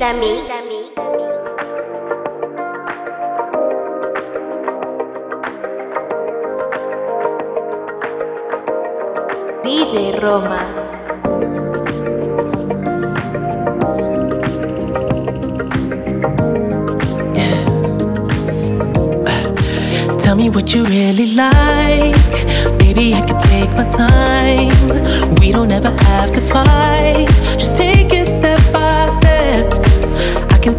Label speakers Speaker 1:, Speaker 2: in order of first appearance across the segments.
Speaker 1: in the mix. DJ Roma.
Speaker 2: Tell me what you really like. Baby, I can take my time. We don't ever have to fight. Just take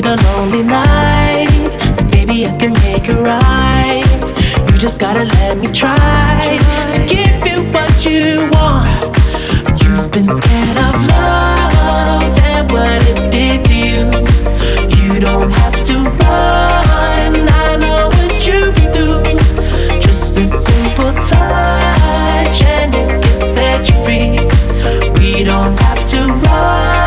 Speaker 2: need a lonely night. So baby, I can make it right. You just gotta let me try to give you what you want. You've been scared of love and what it did to you. You don't have to run. I know what you've been through. Just a simple touch and it can set you free. We don't have to
Speaker 3: run.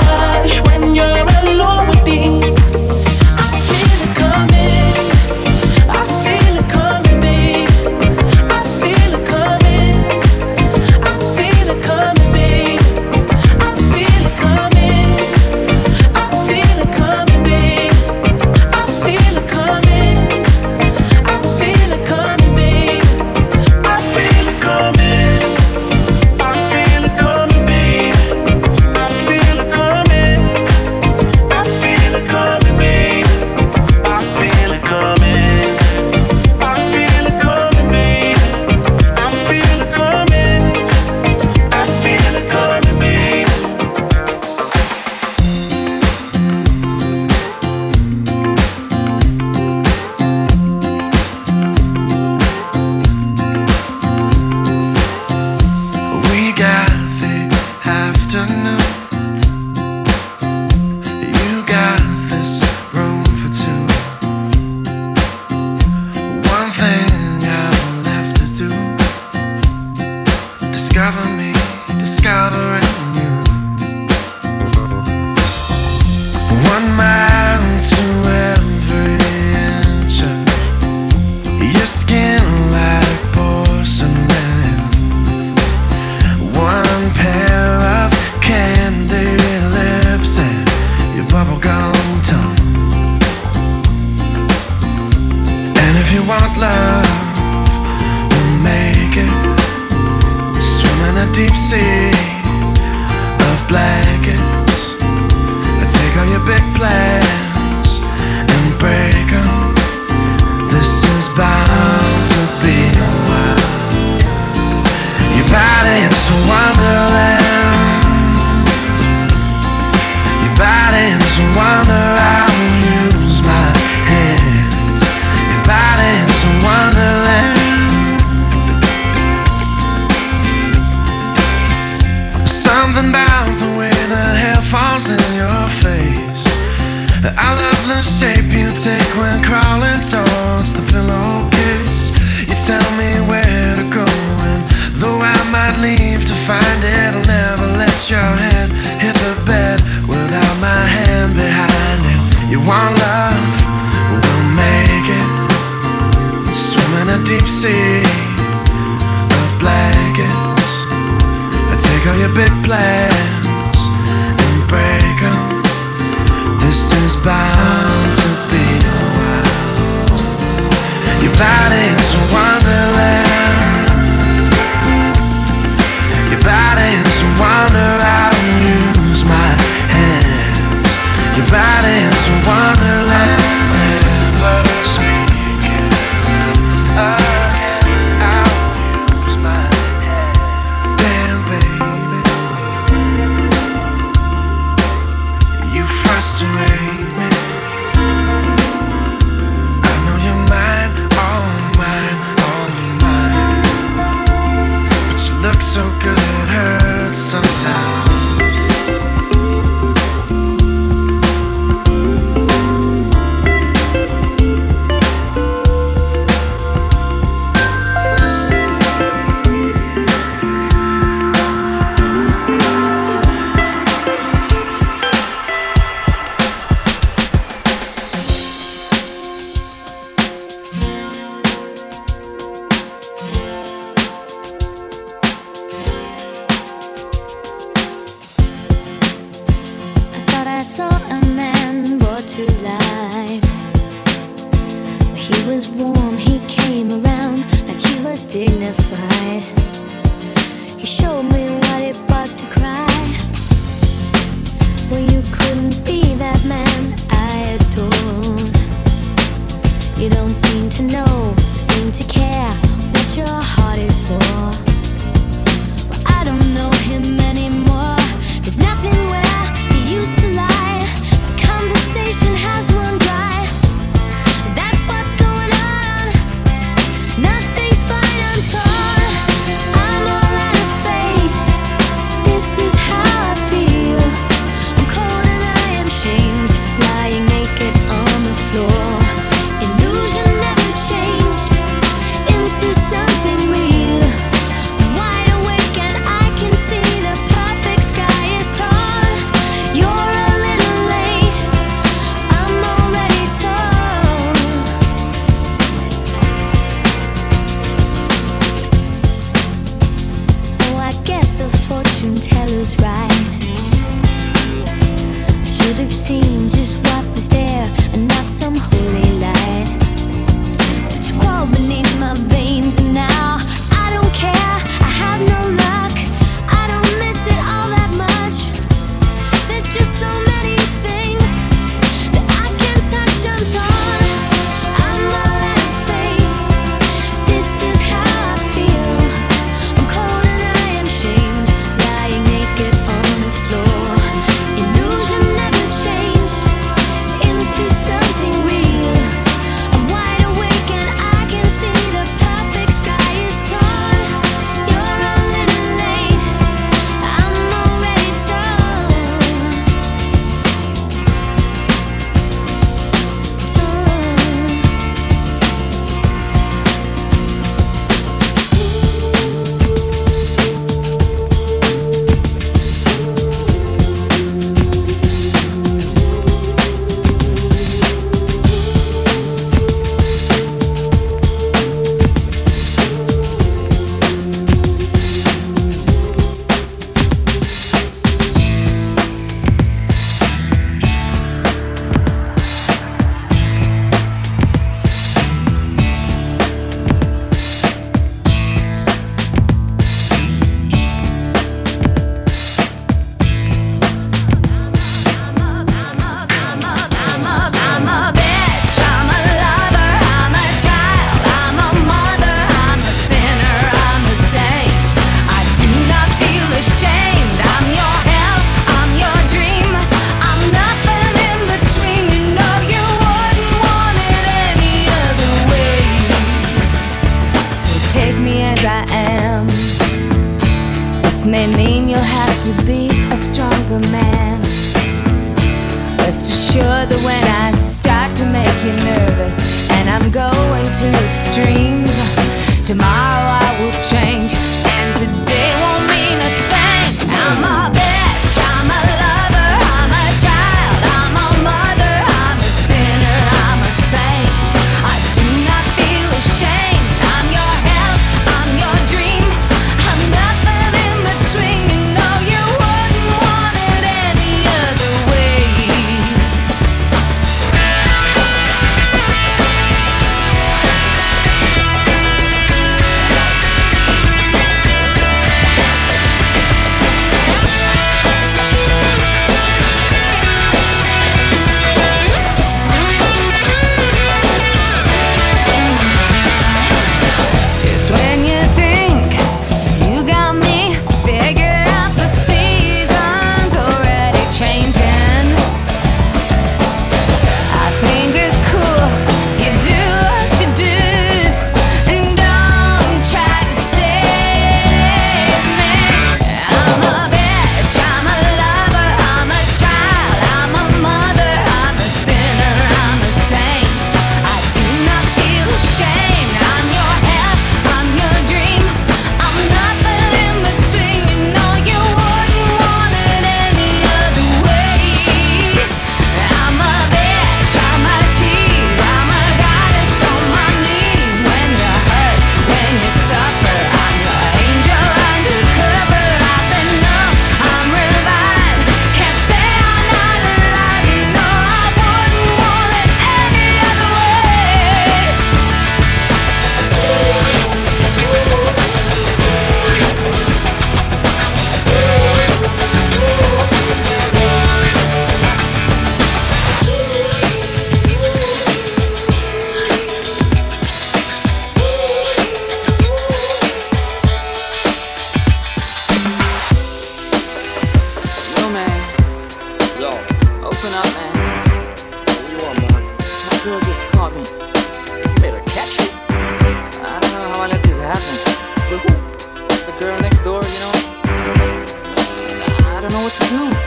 Speaker 3: What to do.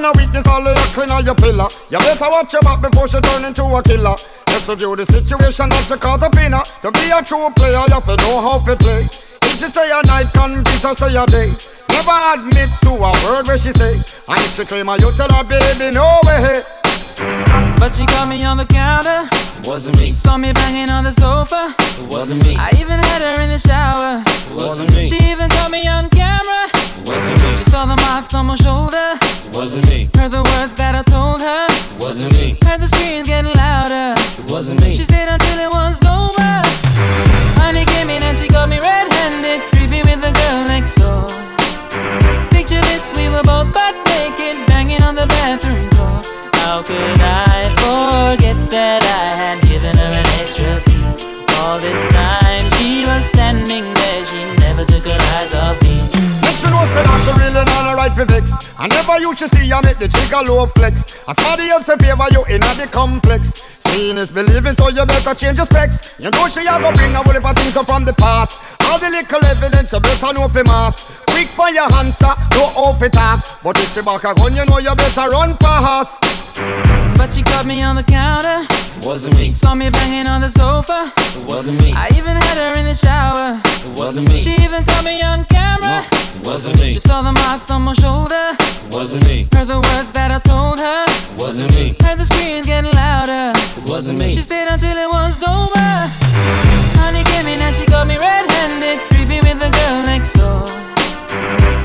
Speaker 4: Trespass on a weakness, all of your clean on your pillar. You better watch your back before she turn into a killer. Just review the situation that you call the pinner. To be a true player, you have to know how to play. If she say a night, confess her say a day. Never admit to a word where she say. And if she claim her, you tell her, baby, no way.
Speaker 3: But she caught me on the counter,
Speaker 5: Wasn't me.
Speaker 3: saw me banging on the sofa.
Speaker 5: Wasn't me.
Speaker 3: I even had her in the shower.
Speaker 5: Wasn't me.
Speaker 3: She even caught me on camera.
Speaker 5: Wasn't me.
Speaker 3: She saw the marks on my shoulder.
Speaker 5: Wasn't me.
Speaker 3: Heard the words that I told her.
Speaker 5: Wasn't me.
Speaker 3: Heard the screams getting louder.
Speaker 5: Wasn't me.
Speaker 3: She stayed until it was over. Honey came in and she got me red-handed, creepy with the girl next door. Picture this, we were both butt naked, banging on the bathroom door. How could I forget that I had given her an extra key? All this time she was standing there, she never took her eyes off me.
Speaker 4: Make sure no say that she really not a right for vex. I never you should see you make the jigger low flex. As somebody else in favor you in the complex. Seeing is believing, so you better change your specs. You know she a go bring a whole heap of things up from the past. All the little evidence you better know for mass. Quick by your answer, no off it talk. But if she back a gun, you know you better run fast.
Speaker 3: But she caught me on the counter,
Speaker 5: Wasn't me.
Speaker 3: saw me banging on the sofa.
Speaker 5: Wasn't me.
Speaker 3: I even had her in the shower.
Speaker 5: It wasn't me.
Speaker 3: She even caught me on camera.
Speaker 5: It Wasn't me.
Speaker 3: She saw the marks on my shoulder.
Speaker 5: Wasn't me.
Speaker 3: Heard the words that I told her.
Speaker 5: Wasn't me.
Speaker 3: Heard the screams getting louder.
Speaker 5: Wasn't me.
Speaker 3: She stayed until it was over. Honey came in and she got me red-handed, creepy with the girl next door.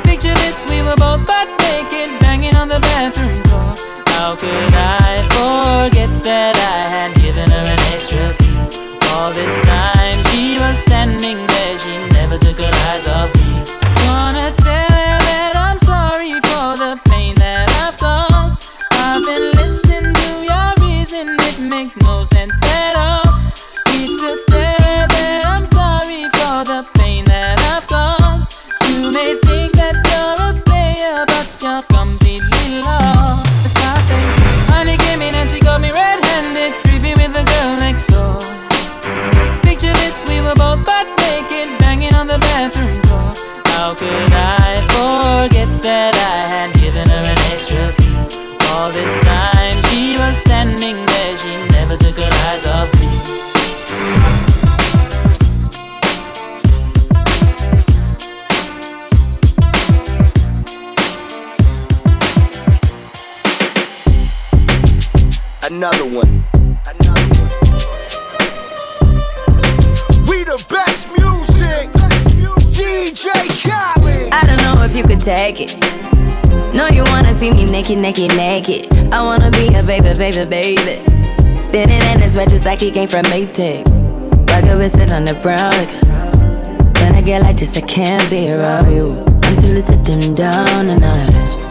Speaker 3: Picture this, we were both butt naked, banging on the bathroom door. How could I naked,
Speaker 6: naked, naked. I wanna be a baby, baby, baby. Spinning in his red just like he came from Maytag. Rocket with it on the brown liquor. When I get like this, I can't be around you. I'm too to dim down a.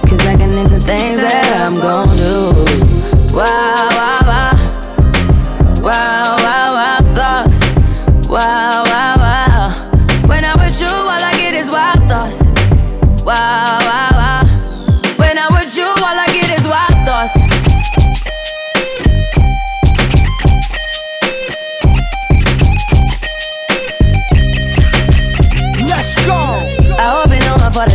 Speaker 6: Cause I can into things that I'm gon' do. Wow, wow. Wow, wow,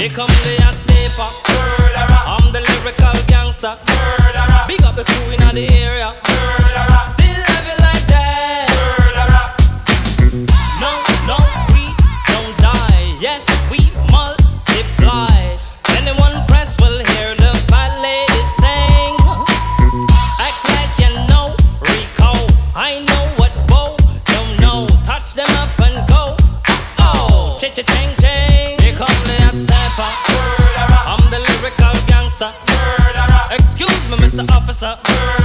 Speaker 7: Here come the hot sniper. Murderer. I'm the lyrical gangster. Murderer. Big up the crew in the area.
Speaker 8: Murderer. Stay fit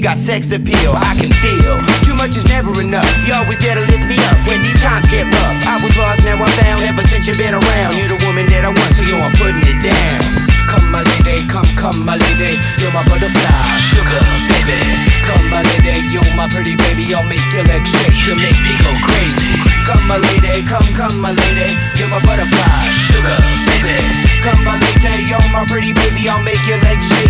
Speaker 8: got sex appeal. I can feel too much is never enough. You always there to lift me up when these times get rough. I was lost, now I'm found. Ever since you've been around, you're the woman that I want, so yo, I'm putting it down. Come, my lady, come, come, my lady, you're my butterfly, sugar, baby. Come, my lady, you're my pretty baby, I'll make your legs shake, you make me go crazy. Come, my lady, come, come, my lady, you're my butterfly, sugar, baby. Come, my lady, you're my pretty baby, I'll make your legs shake,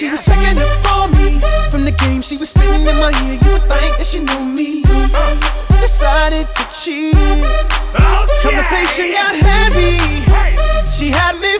Speaker 9: she was checking. From the game, she was spitting in my ear. You would think that she knew me. Uh, decided to cheat. Oh, Conversation got heavy. She had me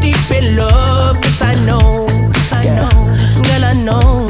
Speaker 2: deep in love. Yes, I know, yes, I know, girl, I know.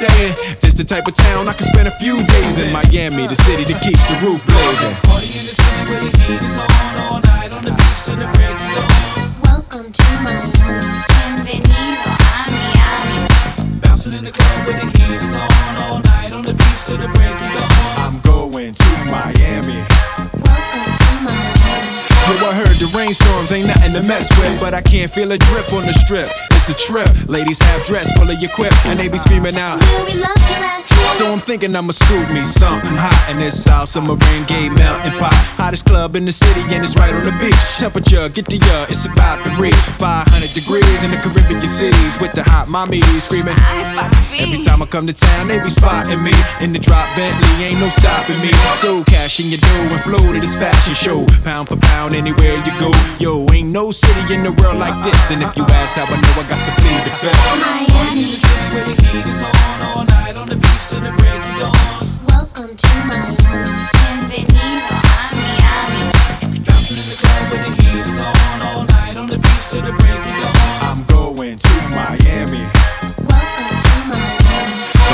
Speaker 10: staying. This the type of town I can spend a few days in. Miami, the city that keeps the roof blazing.
Speaker 11: Party in the city where the heat is on all night on the beach till the break of dawn.
Speaker 12: Welcome to Miami. Bienvenido a Miami.
Speaker 11: Bouncing in the club where the heat is on all night on the beach till the break of dawn.
Speaker 10: I'm going to Miami.
Speaker 12: Welcome to Miami.
Speaker 10: Yo, I heard the rainstorms ain't nothing to mess with, but I can't feel a drip on the strip. A trip. Ladies have dress full of your quip, and they be screaming out.
Speaker 12: Will we love your ass here?
Speaker 10: So I'm thinking I'ma scoop me something hot in this South Summer rain gay melting pot. Hottest club in the city, and it's right on the beach. Temperature, get the uh, it's about to reach 500 degrees in the Caribbean cities with the hot mommies screaming. Every time I come to town, they be spotting me in the drop Bentley, ain't no stopping me. So cash in your dough and flow to this fashion show, pound for pound anywhere you go. Yo, ain't no city in the world like this, and if you ask how I know, I got to plead the fifth.
Speaker 12: Miami.
Speaker 11: Where the heat is on all night on the beach till the break of dawn.
Speaker 12: Welcome to Miami.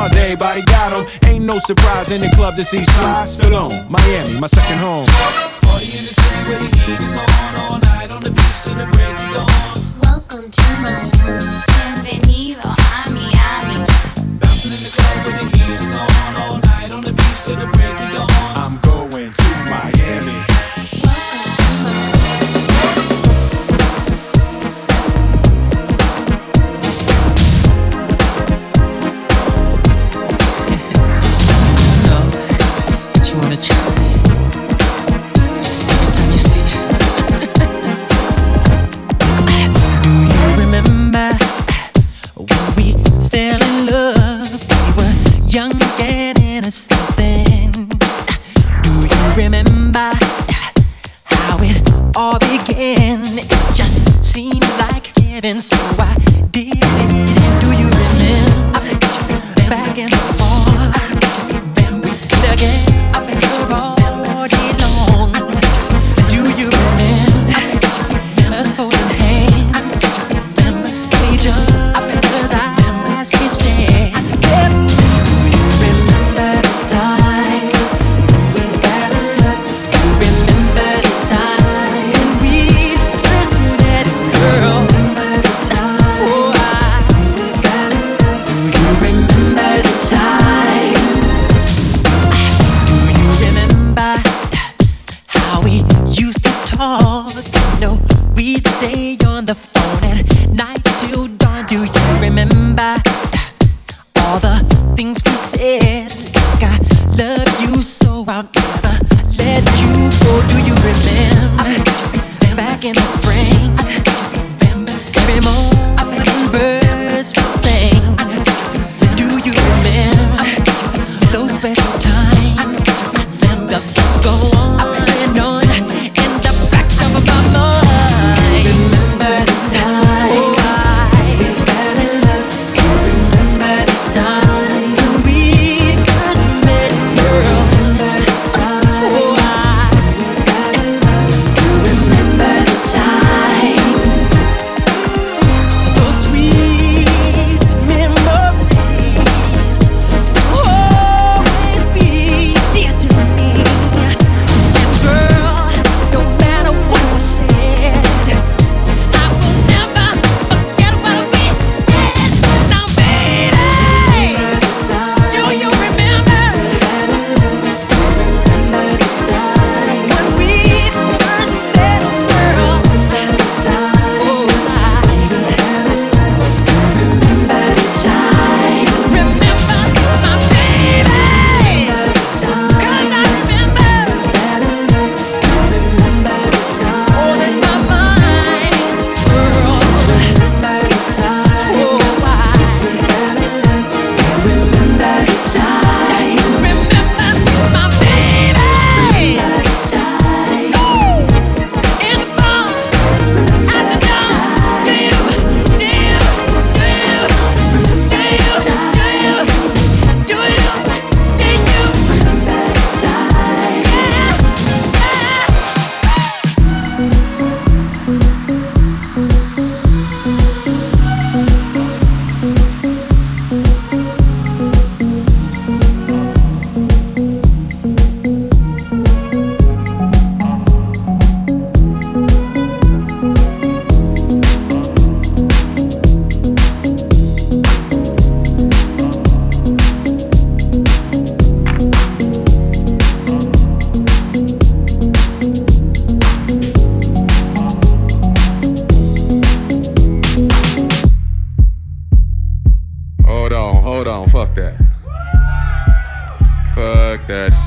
Speaker 10: cars, everybody got 'em. Ain't no surprise in the club to see Sly Stallone. Miami, my second home.
Speaker 11: Party in the city where the heat is on all night on the beach till the break of dawn.
Speaker 12: Welcome to Miami. Bienvenido
Speaker 13: like so I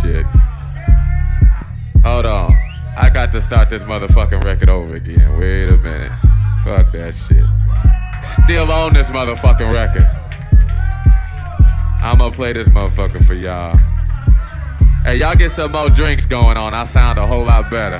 Speaker 14: shit. Hold on. I got to start this motherfucking record over again. Wait a minute. Fuck that shit. Still on this motherfucking record. I'ma play this motherfucker for y'all. Hey, y'all get some more drinks going on. I sound a whole lot better.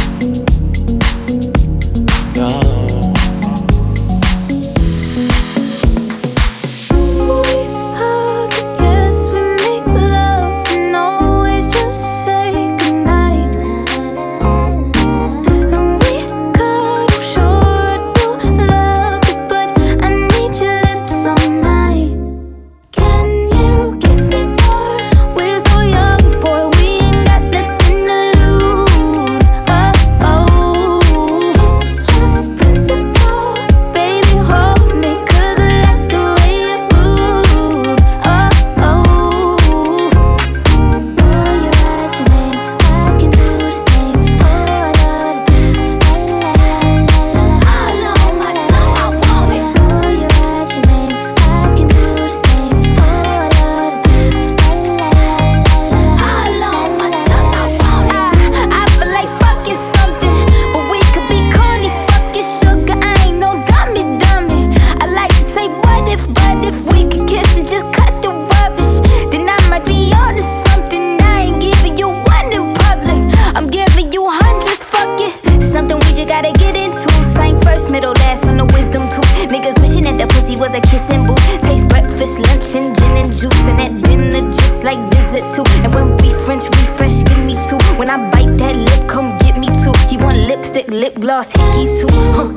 Speaker 12: juice and that dinner just like dessert too. And when we French refresh, give me two. When I bite that lip, come get me two. He want lipstick, lip gloss, hickeys too. Huh.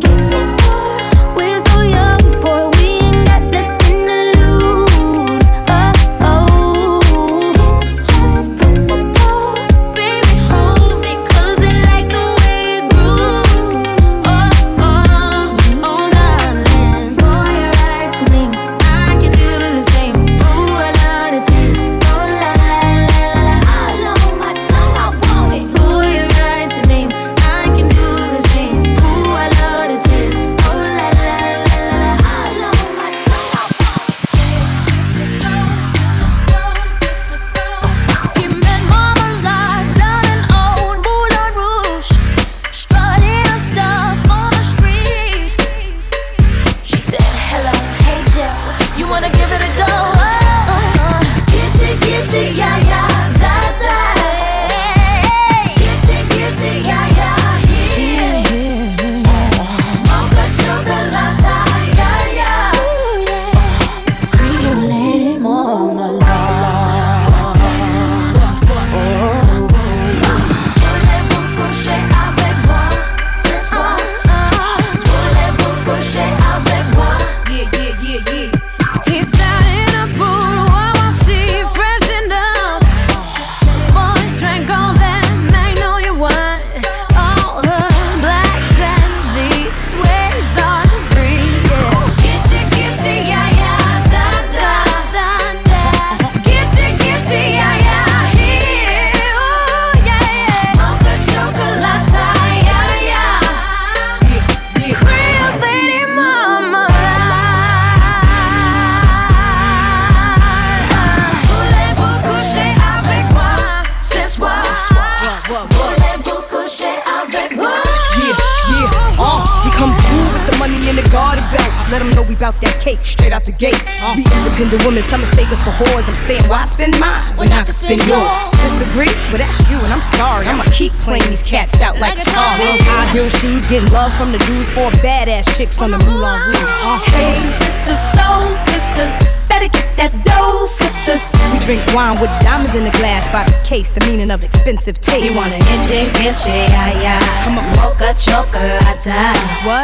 Speaker 12: We're so young, boy.
Speaker 15: spend mine when, I, can spend yours. Disagree? But well, that's you, and I'm sorry. I'ma keep playing these cats out like, a car. High heel shoes, getting love from the dudes, four badass chicks from the Moulin Rouge. Uh-huh.
Speaker 16: Hey, sisters, soul sisters, better get that dough, sisters.
Speaker 15: We drink wine with diamonds in the glass by the case, the meaning of expensive taste.
Speaker 16: You wanna inche, inche.
Speaker 15: Come on,
Speaker 16: mocha chocolate.
Speaker 15: What?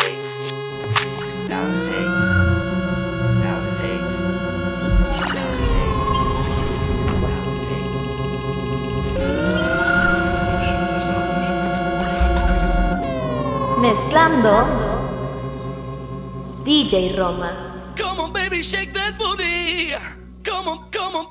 Speaker 16: Mezclando DJ Roma.
Speaker 17: Come on, baby, shake that booty. Come on, come on,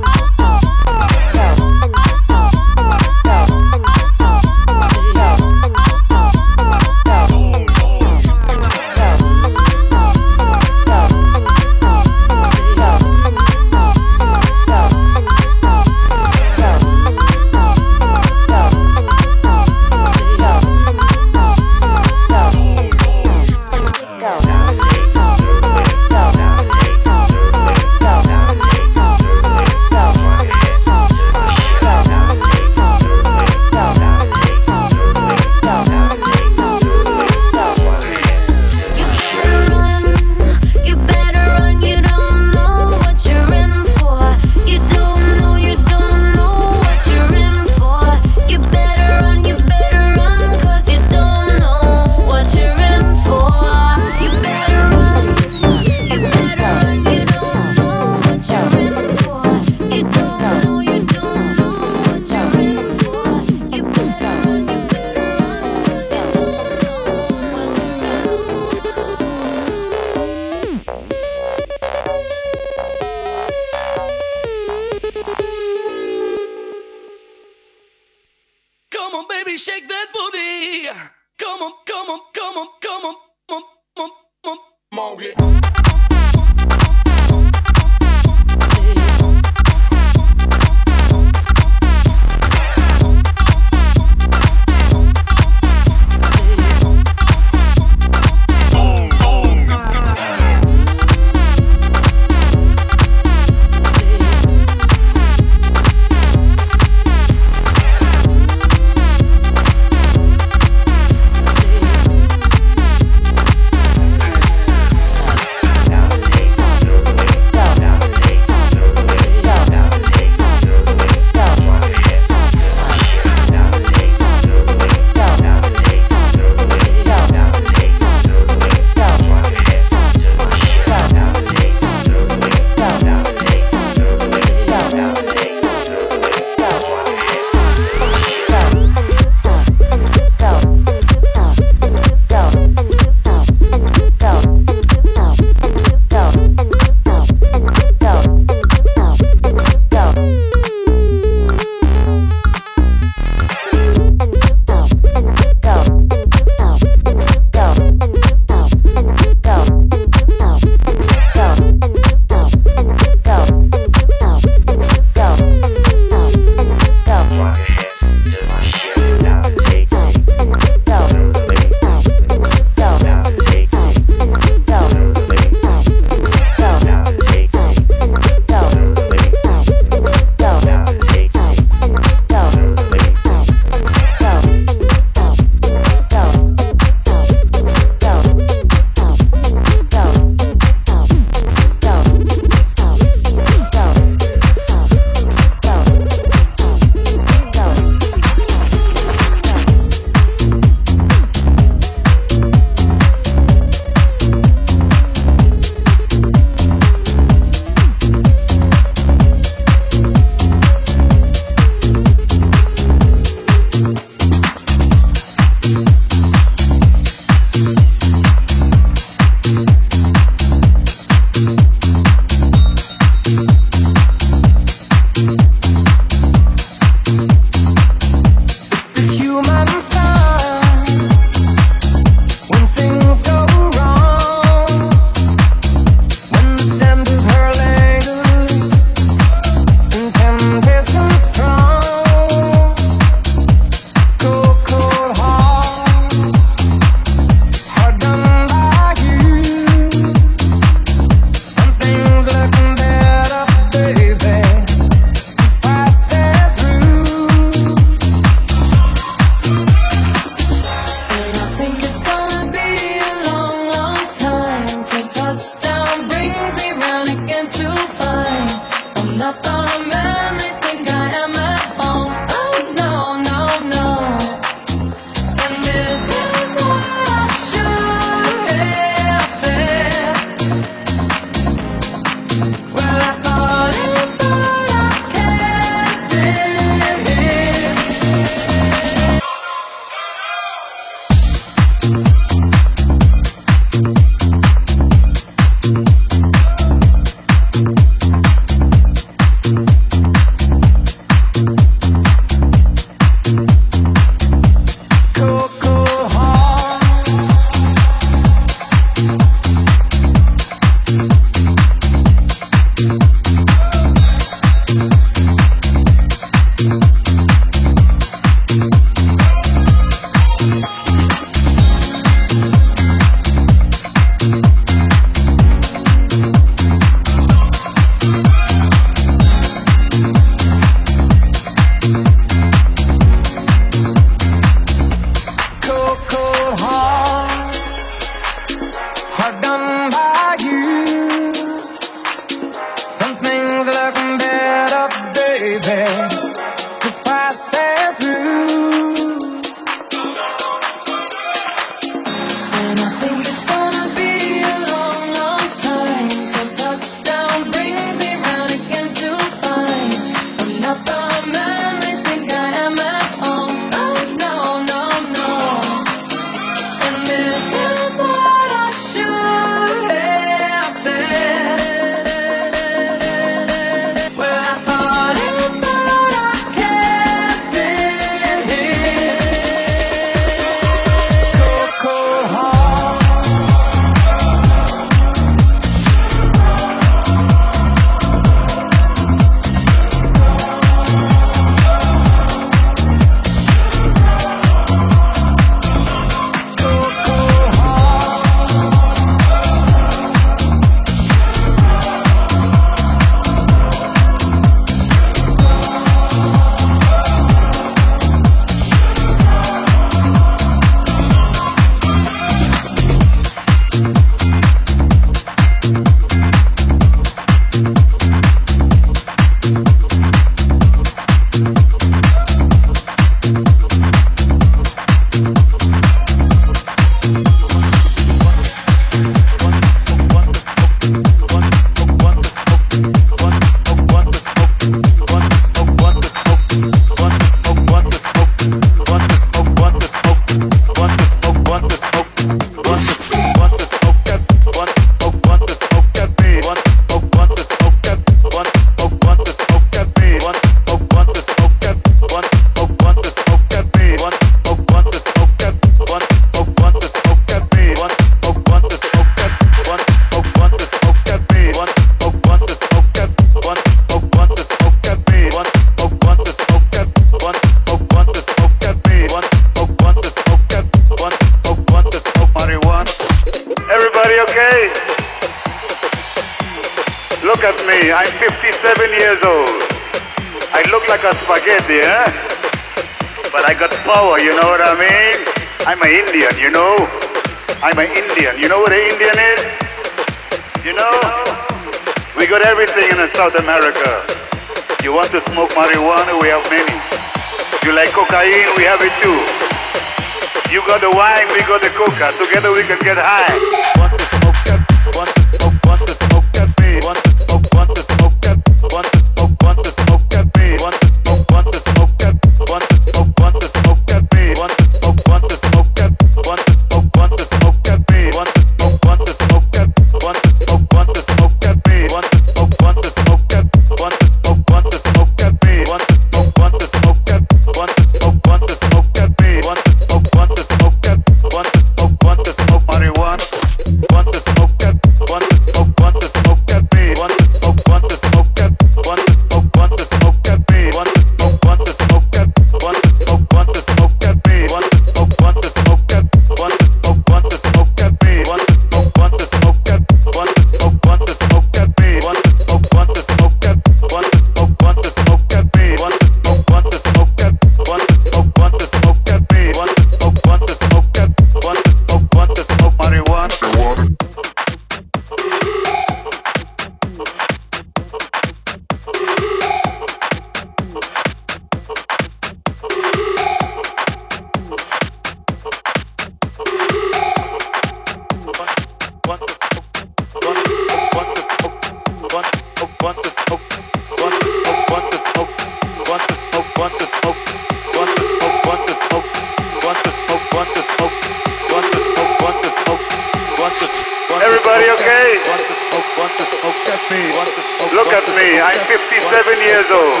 Speaker 18: Look at me, I'm 57 years old.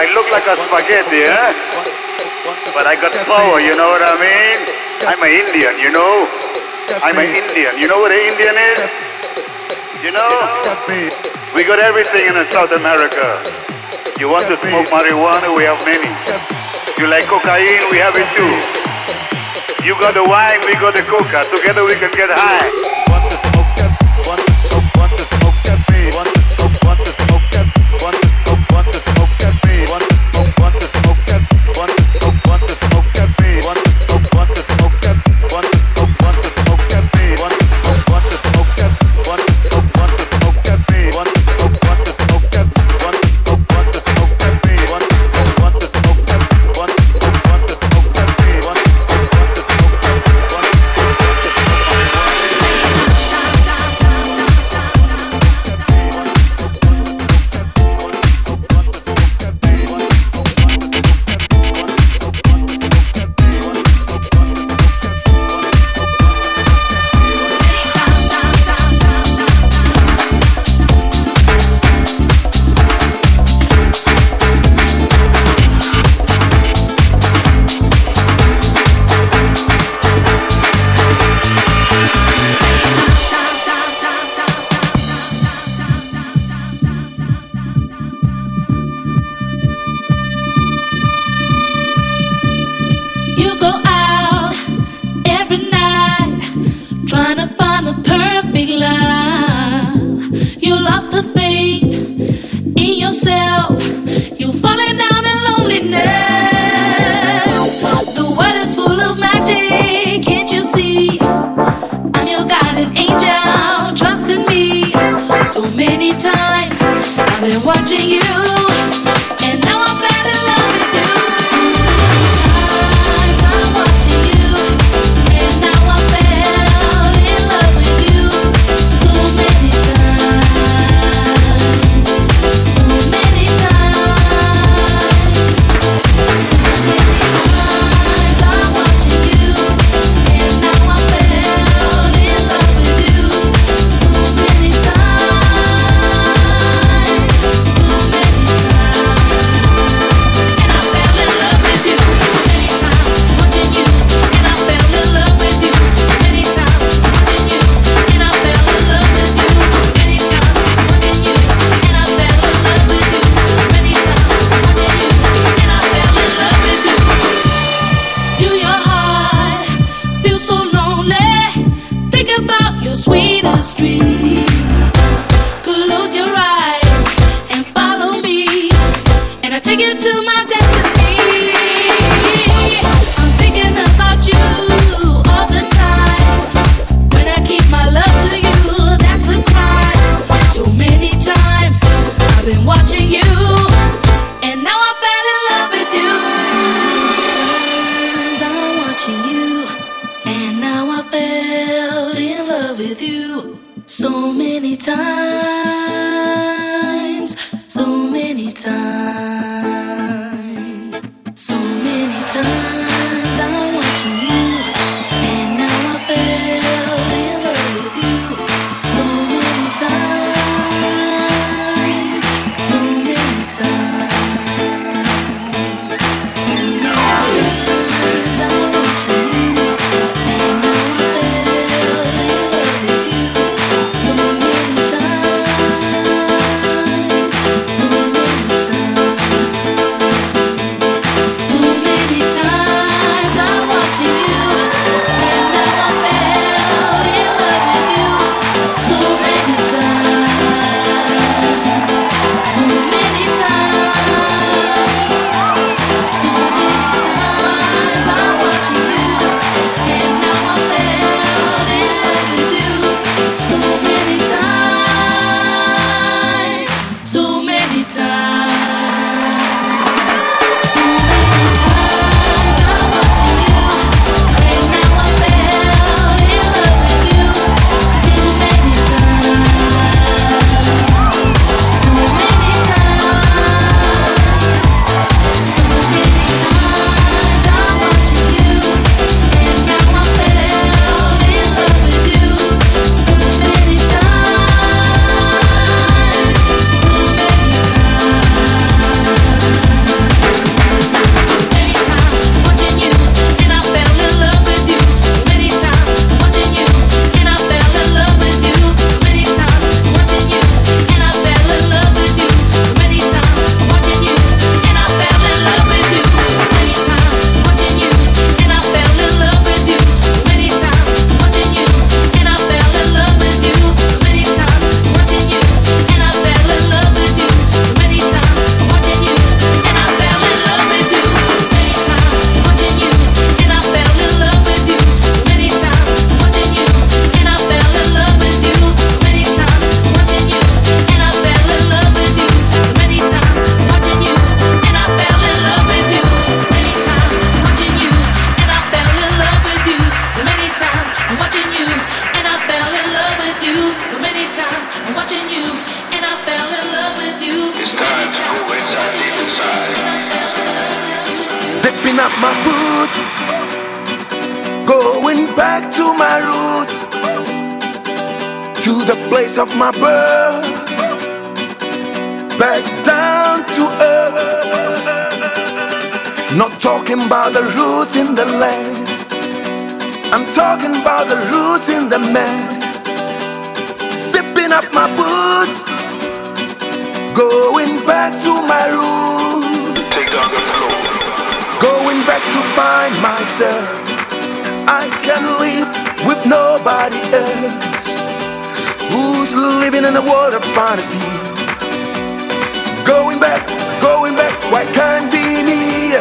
Speaker 18: I look like a spaghetti, eh? But I got power, you know what I mean? I'm an Indian, you know? I'm an Indian. You know what an Indian is? You know? We got everything in South America. You want to smoke marijuana? We have many. You like cocaine? We have it too. You got the wine, we got the coca. Together we can get high. take it
Speaker 19: to
Speaker 20: place of my birth, back down to earth. Not talking about the roots in the land, I'm talking about the roots in the man. Sipping up my booze, going back to my roots. Going back to find myself. I can live with nobody else. Who's living in a world of fantasy? Going back, going back, why can't be me?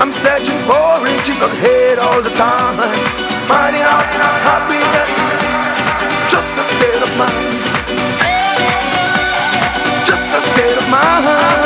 Speaker 20: I'm searching for riches on hate all the time. Finding out happiness, just a state of mind. Just a state of mind.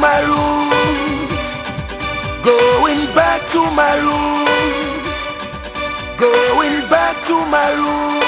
Speaker 20: my room. Going back to my room. Going back to my
Speaker 16: room.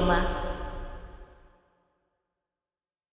Speaker 16: mà